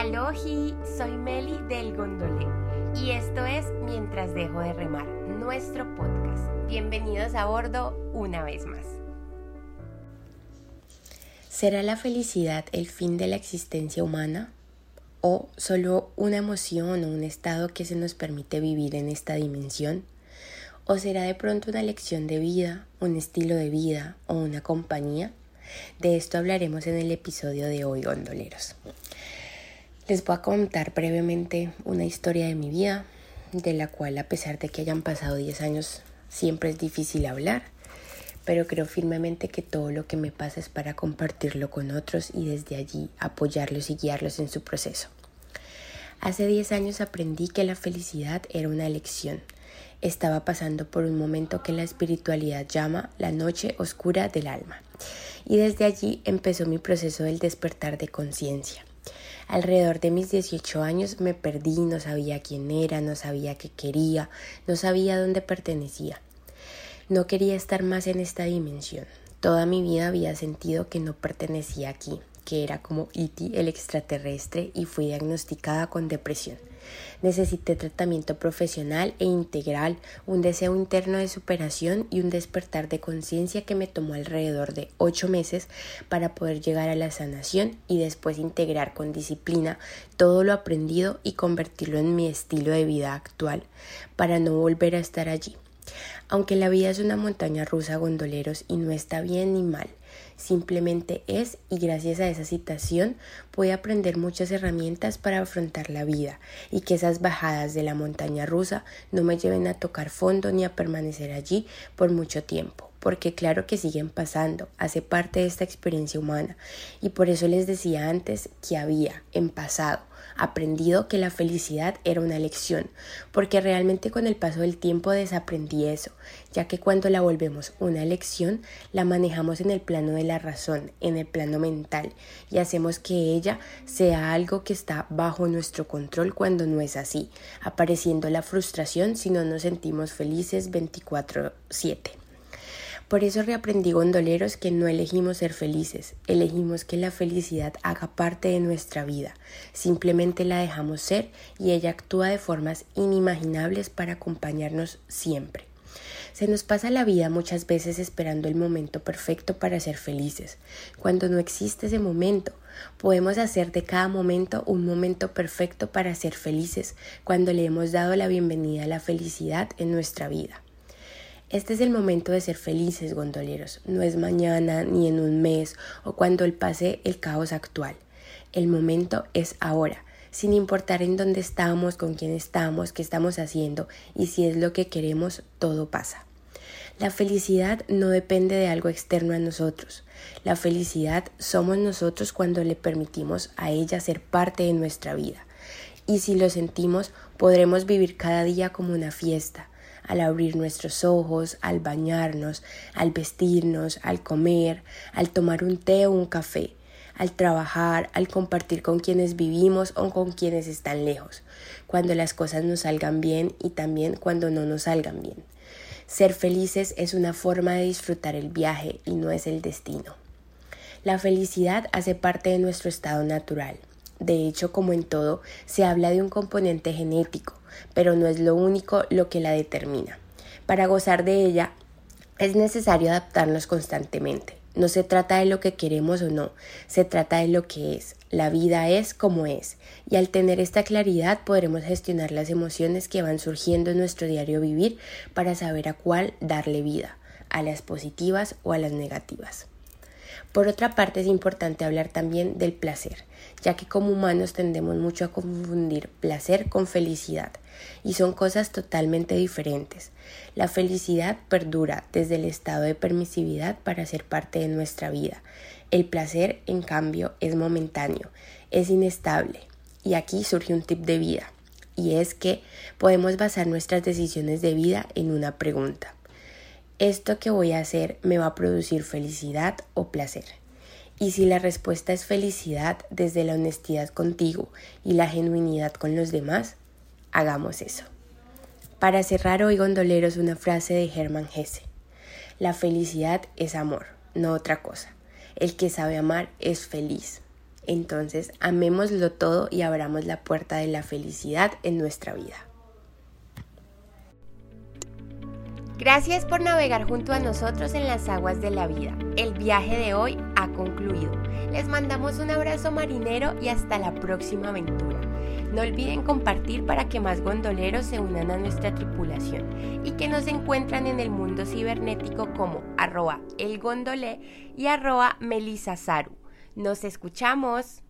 Alohi, soy Meli del Gondolé y esto es Mientras dejo de remar, nuestro podcast. Bienvenidos a bordo una vez más. ¿Será la felicidad el fin de la existencia humana? ¿O solo una emoción o un estado que se nos permite vivir en esta dimensión? ¿O será de pronto una lección de vida, un estilo de vida o una compañía? De esto hablaremos en el episodio de hoy, gondoleros. Les voy a contar brevemente una historia de mi vida, de la cual a pesar de que hayan pasado 10 años, siempre es difícil hablar, pero creo firmemente que todo lo que me pasa es para compartirlo con otros y desde allí apoyarlos y guiarlos en su proceso. Hace 10 años aprendí que la felicidad era una elección. Estaba pasando por un momento que la espiritualidad llama la noche oscura del alma. Y desde allí empezó mi proceso del despertar de conciencia. Alrededor de mis 18 años me perdí, no sabía quién era, no sabía qué quería, no sabía dónde pertenecía. No quería estar más en esta dimensión. Toda mi vida había sentido que no pertenecía aquí, que era como Iti el extraterrestre y fui diagnosticada con depresión. Necesité tratamiento profesional e integral, un deseo interno de superación y un despertar de conciencia que me tomó alrededor de ocho meses para poder llegar a la sanación y después integrar con disciplina todo lo aprendido y convertirlo en mi estilo de vida actual para no volver a estar allí. Aunque la vida es una montaña rusa gondoleros y no está bien ni mal, simplemente es y gracias a esa citación pude aprender muchas herramientas para afrontar la vida y que esas bajadas de la montaña rusa no me lleven a tocar fondo ni a permanecer allí por mucho tiempo porque claro que siguen pasando, hace parte de esta experiencia humana. Y por eso les decía antes que había en pasado aprendido que la felicidad era una lección, porque realmente con el paso del tiempo desaprendí eso, ya que cuando la volvemos una elección, la manejamos en el plano de la razón, en el plano mental, y hacemos que ella sea algo que está bajo nuestro control cuando no es así, apareciendo la frustración si no nos sentimos felices 24/7. Por eso reaprendí gondoleros que no elegimos ser felices, elegimos que la felicidad haga parte de nuestra vida, simplemente la dejamos ser y ella actúa de formas inimaginables para acompañarnos siempre. Se nos pasa la vida muchas veces esperando el momento perfecto para ser felices, cuando no existe ese momento. Podemos hacer de cada momento un momento perfecto para ser felices cuando le hemos dado la bienvenida a la felicidad en nuestra vida. Este es el momento de ser felices, gondoleros. No es mañana, ni en un mes, o cuando el pase el caos actual. El momento es ahora, sin importar en dónde estamos, con quién estamos, qué estamos haciendo y si es lo que queremos, todo pasa. La felicidad no depende de algo externo a nosotros. La felicidad somos nosotros cuando le permitimos a ella ser parte de nuestra vida. Y si lo sentimos, podremos vivir cada día como una fiesta, al abrir nuestros ojos, al bañarnos, al vestirnos, al comer, al tomar un té o un café, al trabajar, al compartir con quienes vivimos o con quienes están lejos, cuando las cosas nos salgan bien y también cuando no nos salgan bien. Ser felices es una forma de disfrutar el viaje y no es el destino. La felicidad hace parte de nuestro estado natural. De hecho, como en todo, se habla de un componente genético, pero no es lo único lo que la determina. Para gozar de ella es necesario adaptarnos constantemente. No se trata de lo que queremos o no, se trata de lo que es. La vida es como es, y al tener esta claridad podremos gestionar las emociones que van surgiendo en nuestro diario vivir para saber a cuál darle vida, a las positivas o a las negativas. Por otra parte, es importante hablar también del placer, ya que como humanos tendemos mucho a confundir placer con felicidad, y son cosas totalmente diferentes. La felicidad perdura desde el estado de permisividad para ser parte de nuestra vida. El placer, en cambio, es momentáneo, es inestable, y aquí surge un tip de vida, y es que podemos basar nuestras decisiones de vida en una pregunta esto que voy a hacer me va a producir felicidad o placer. Y si la respuesta es felicidad desde la honestidad contigo y la genuinidad con los demás, hagamos eso. Para cerrar hoy gondoleros una frase de Hermann Hesse. La felicidad es amor, no otra cosa. El que sabe amar es feliz. Entonces, amémoslo todo y abramos la puerta de la felicidad en nuestra vida. Gracias por navegar junto a nosotros en las aguas de la vida. El viaje de hoy ha concluido. Les mandamos un abrazo marinero y hasta la próxima aventura. No olviden compartir para que más gondoleros se unan a nuestra tripulación y que nos encuentran en el mundo cibernético como arroba elgondolé y arroba. Nos escuchamos.